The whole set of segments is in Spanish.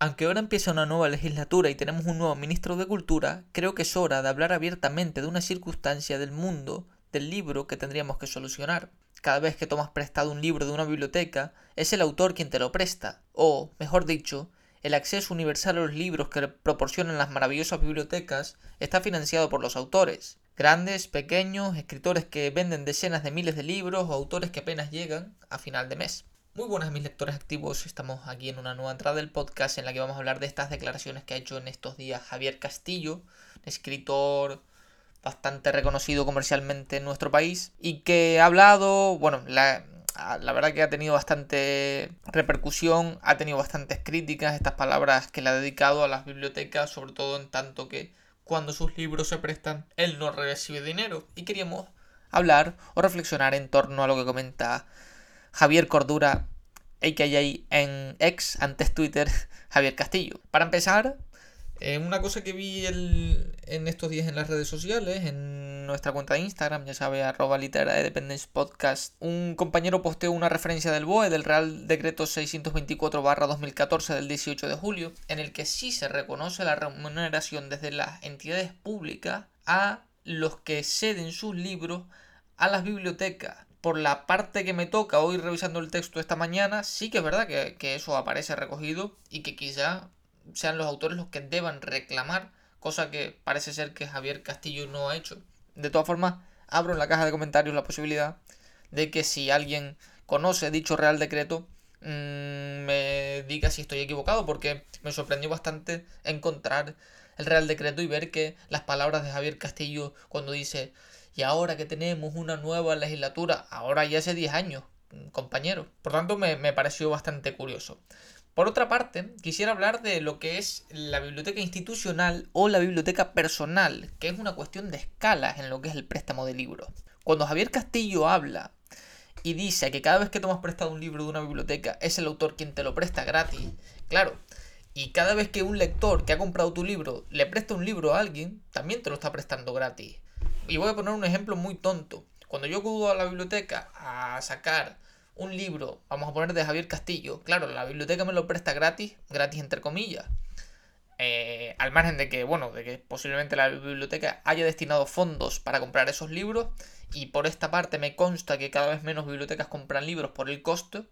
Aunque ahora empieza una nueva legislatura y tenemos un nuevo ministro de Cultura, creo que es hora de hablar abiertamente de una circunstancia del mundo del libro que tendríamos que solucionar. Cada vez que tomas prestado un libro de una biblioteca, es el autor quien te lo presta, o, mejor dicho, el acceso universal a los libros que proporcionan las maravillosas bibliotecas está financiado por los autores. Grandes, pequeños, escritores que venden decenas de miles de libros o autores que apenas llegan a final de mes. Muy buenas mis lectores activos, estamos aquí en una nueva entrada del podcast en la que vamos a hablar de estas declaraciones que ha hecho en estos días Javier Castillo, escritor bastante reconocido comercialmente en nuestro país y que ha hablado, bueno, la, verdad que ha tenido bastante repercusión, ha tenido bastantes críticas estas palabras que le ha dedicado a las bibliotecas, sobre todo en tanto que cuando sus libros se prestan, él no recibe dinero. Y queríamos hablar o reflexionar en torno a lo que comenta Javier Cordura, a.k.a. en ex, antes Twitter, Javier Castillo. Para empezar, eh, una cosa que vi en estos días en las redes sociales, en nuestra cuenta de Instagram, ya sabe, arroba litera de Dependence Podcast, un compañero posteó una referencia del BOE, del Real Decreto 624-2014 del 18 de julio, en el que sí se reconoce la remuneración desde las entidades públicas a los que ceden sus libros a las bibliotecas por la parte que me toca hoy revisando el texto esta mañana, sí que es verdad que, eso aparece recogido y que quizá sean los autores los que deban reclamar, cosa que parece ser que Javier Castillo no ha hecho. De todas formas, abro en la caja de comentarios la posibilidad de que si alguien conoce dicho Real Decreto, mm, me diga si estoy equivocado, porque me sorprendió bastante encontrar el Real Decreto y ver que las palabras de Javier Castillo cuando dice y ahora que tenemos una nueva legislatura, ahora ya hace 10 años, compañero. Por tanto, me, me pareció bastante curioso. Por otra parte, quisiera hablar de lo que es la biblioteca institucional o la biblioteca personal, que es una cuestión de escalas en lo que es el préstamo de libros. Cuando Javier Castillo habla y dice que cada vez que tomas prestado un libro de una biblioteca es el autor quien te lo presta gratis, claro, y cada vez que un lector que ha comprado tu libro le presta un libro a alguien, también te lo está prestando gratis. Y voy a poner un ejemplo muy tonto. Cuando yo acudo a la biblioteca a sacar un libro, vamos a poner de Javier Castillo, claro, la biblioteca me lo presta gratis, gratis entre comillas. Eh, al margen de que, bueno, de que posiblemente la biblioteca haya destinado fondos para comprar esos libros, y por esta parte me consta que cada vez menos bibliotecas compran libros por el costo.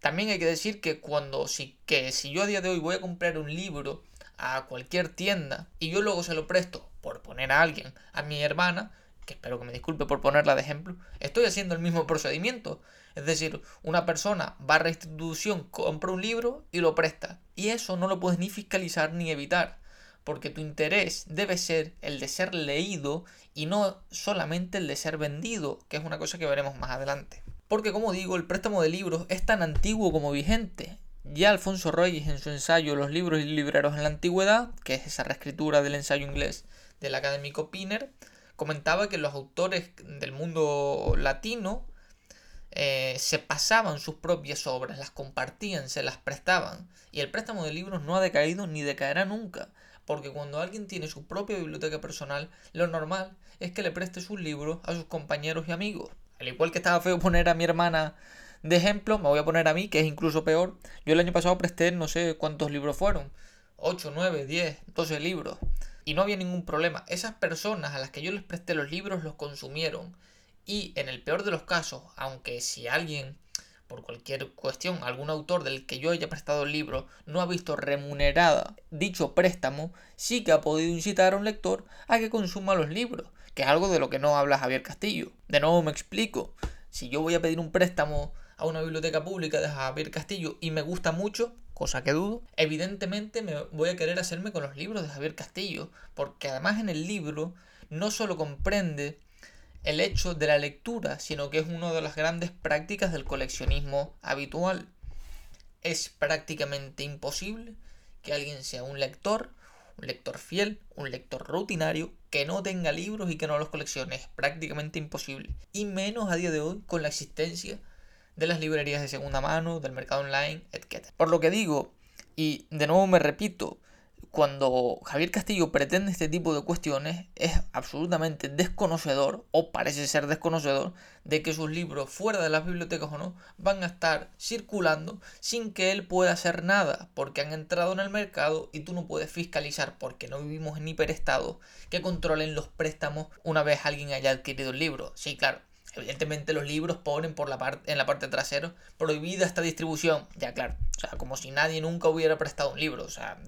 También hay que decir que cuando si, que si yo a día de hoy voy a comprar un libro a cualquier tienda y yo luego se lo presto, por poner a alguien, a mi hermana, que espero que me disculpe por ponerla de ejemplo, estoy haciendo el mismo procedimiento. Es decir, una persona va a restitución, compra un libro y lo presta. Y eso no lo puedes ni fiscalizar ni evitar, porque tu interés debe ser el de ser leído y no solamente el de ser vendido, que es una cosa que veremos más adelante. Porque como digo, el préstamo de libros es tan antiguo como vigente. Ya Alfonso Reyes en su ensayo Los libros y libreros en la antigüedad, que es esa reescritura del ensayo inglés del académico Piner, comentaba que los autores del mundo latino eh, se pasaban sus propias obras, las compartían, se las prestaban. Y el préstamo de libros no ha decaído ni decaerá nunca, porque cuando alguien tiene su propia biblioteca personal, lo normal es que le preste sus libros a sus compañeros y amigos. Al igual que estaba feo poner a mi hermana de ejemplo, me voy a poner a mí, que es incluso peor. Yo el año pasado presté no sé cuántos libros fueron. 8, 9, 10, 12 libros. Y no había ningún problema. Esas personas a las que yo les presté los libros los consumieron. Y en el peor de los casos, aunque si alguien, por cualquier cuestión, algún autor del que yo haya prestado el libro no ha visto remunerada dicho préstamo, sí que ha podido incitar a un lector a que consuma los libros, que es algo de lo que no habla Javier Castillo. De nuevo me explico. Si yo voy a pedir un préstamo a una biblioteca pública de Javier Castillo y me gusta mucho, cosa que dudo, evidentemente me voy a querer hacerme con los libros de Javier Castillo, porque además en el libro no solo comprende el hecho de la lectura, sino que es una de las grandes prácticas del coleccionismo habitual. Es prácticamente imposible que alguien sea un lector, un lector fiel, un lector rutinario, que no tenga libros y que no los coleccione. Es prácticamente imposible. Y menos a día de hoy con la existencia de las librerías de segunda mano, del mercado online, etc. Por lo que digo, y de nuevo me repito, cuando Javier Castillo pretende este tipo de cuestiones, es absolutamente desconocedor, o parece ser desconocedor, de que sus libros, fuera de las bibliotecas o no, van a estar circulando sin que él pueda hacer nada, porque han entrado en el mercado y tú no puedes fiscalizar, porque no vivimos en hiperestado, que controlen los préstamos una vez alguien haya adquirido el libro. Sí, claro, Evidentemente los libros ponen por la parte, en la parte trasera prohibida esta distribución. Ya claro, o sea, como si nadie nunca hubiera prestado un libro. O sea,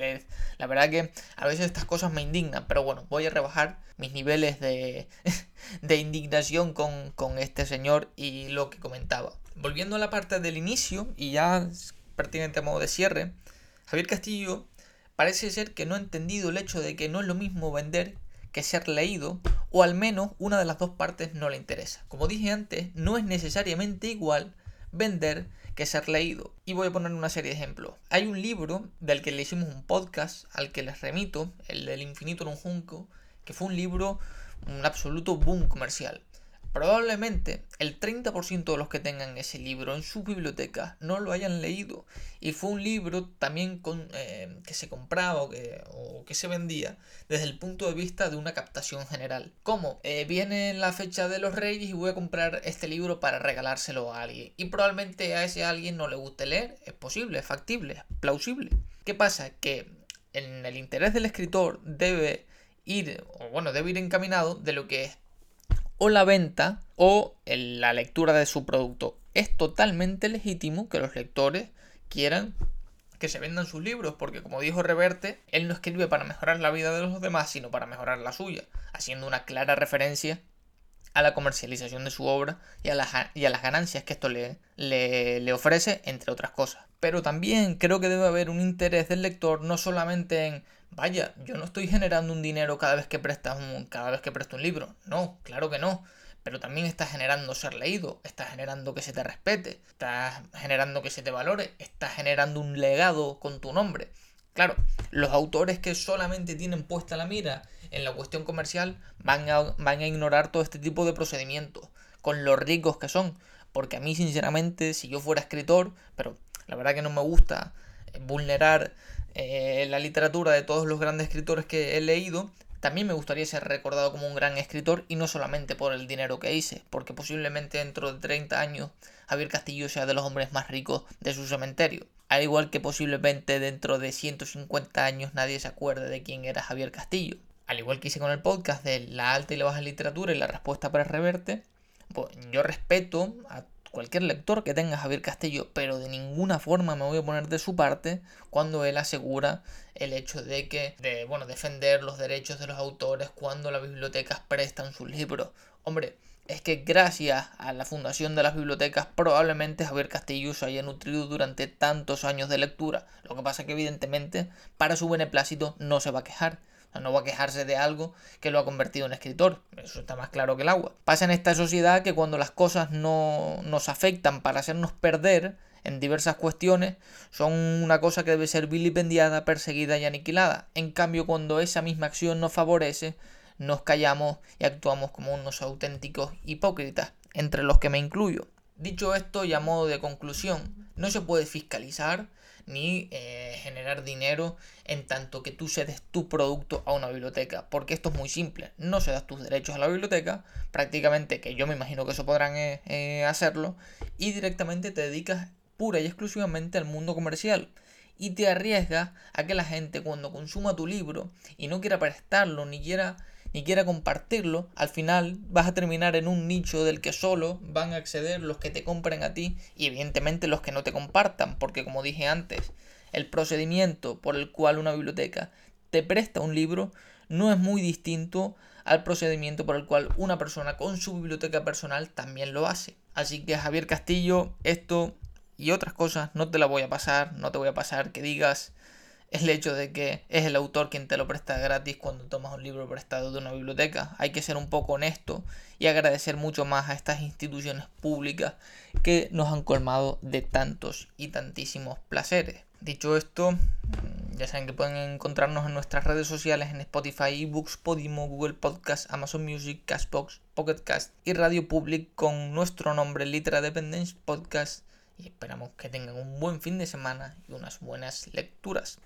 la verdad que a veces estas cosas me indignan, pero bueno, voy a rebajar mis niveles de, de indignación con, con este señor y lo que comentaba. Volviendo a la parte del inicio y ya prácticamente a modo de cierre, Javier Castillo parece ser que no ha entendido el hecho de que no es lo mismo vender que ser leído, o al menos una de las dos partes no le interesa. Como dije antes, no es necesariamente igual vender que ser leído. Y voy a poner una serie de ejemplos. Hay un libro del que le hicimos un podcast, al que les remito, el del infinito en un junco, que fue un libro, un absoluto boom comercial. Probablemente el 30% de los que tengan ese libro en su biblioteca no lo hayan leído. Y fue un libro también con, eh, que se compraba o que, o que, se vendía desde el punto de vista de una captación general. Como eh, viene la fecha de los reyes y voy a comprar este libro para regalárselo a alguien. Y probablemente a ese alguien no le guste leer. Es posible, es factible, es plausible. ¿Qué pasa? Que en el interés del escritor debe ir, o bueno, debe ir encaminado de lo que es o la venta o la lectura de su producto. Es totalmente legítimo que los lectores quieran que se vendan sus libros, porque como dijo Reverte, él no escribe para mejorar la vida de los demás, sino para mejorar la suya, haciendo una clara referencia a la comercialización de su obra y a las, ganancias que esto le, le, ofrece, entre otras cosas. Pero también creo que debe haber un interés del lector no solamente en vaya, yo no estoy generando un dinero cada vez que prestas un, cada vez que presto un libro. No, claro que no. Pero también estás generando ser leído, estás generando que se te respete, estás generando que se te valore, estás generando un legado con tu nombre. Claro, los autores que solamente tienen puesta la mira en la cuestión comercial van a, van a ignorar todo este tipo de procedimientos, con los ricos que son. Porque a mí, sinceramente, si yo fuera escritor, pero la verdad que no me gusta vulnerar eh, la literatura de todos los grandes escritores que he leído, también me gustaría ser recordado como un gran escritor y no solamente por el dinero que hice, porque posiblemente dentro de 30 años Javier Castillo sea de los hombres más ricos de su cementerio. Al igual que posiblemente dentro de 150 años nadie se acuerde de quién era Javier Castillo. Al igual que hice con el podcast de la alta y la baja literatura y la respuesta para reverte, pues yo respeto a cualquier lector que tenga Javier Castillo, pero de ninguna forma me voy a poner de su parte cuando él asegura el hecho de que, de, bueno, defender los derechos de los autores cuando las bibliotecas prestan sus libros. Hombre, es que gracias a la fundación de las bibliotecas probablemente Javier Castillo se haya nutrido durante tantos años de lectura. Lo que pasa que evidentemente para su beneplácito no se va a quejar no va a quejarse de algo que lo ha convertido en escritor. Eso está más claro que el agua. Pasa en esta sociedad que cuando las cosas no nos afectan para hacernos perder en diversas cuestiones, son una cosa que debe ser vilipendiada, perseguida y aniquilada. En cambio, cuando esa misma acción nos favorece, nos callamos y actuamos como unos auténticos hipócritas, entre los que me incluyo. Dicho esto y a modo de conclusión, no se puede fiscalizar ni eh, generar dinero en tanto que tú cedes tu producto a una biblioteca. Porque esto es muy simple. No cedas tus derechos a la biblioteca, prácticamente que yo me imagino que eso podrán eh, eh, hacerlo, y directamente te dedicas pura y exclusivamente al mundo comercial. Y te arriesgas a que la gente cuando consuma tu libro y no quiera prestarlo ni quiera ni quiera compartirlo, al final vas a terminar en un nicho del que solo van a acceder los que te compren a ti y evidentemente los que no te compartan, porque como dije antes, el procedimiento por el cual una biblioteca te presta un libro no es muy distinto al procedimiento por el cual una persona con su biblioteca personal también lo hace. Así que Javier Castillo, esto y otras cosas no te la voy a pasar, no te voy a pasar que digas el hecho de que es el autor quien te lo presta gratis cuando tomas un libro prestado de una biblioteca. Hay que ser un poco honesto y agradecer mucho más a estas instituciones públicas que nos han colmado de tantos y tantísimos placeres. Dicho esto, mm, ya saben que pueden encontrarnos en nuestras redes sociales en Spotify, eBooks, Podimo, Google Podcast, Amazon Music, Castbox, Pocket Cast y Radio Public con nuestro nombre Litera Dependence Podcast y esperamos que tengan un buen fin de semana y unas buenas lecturas.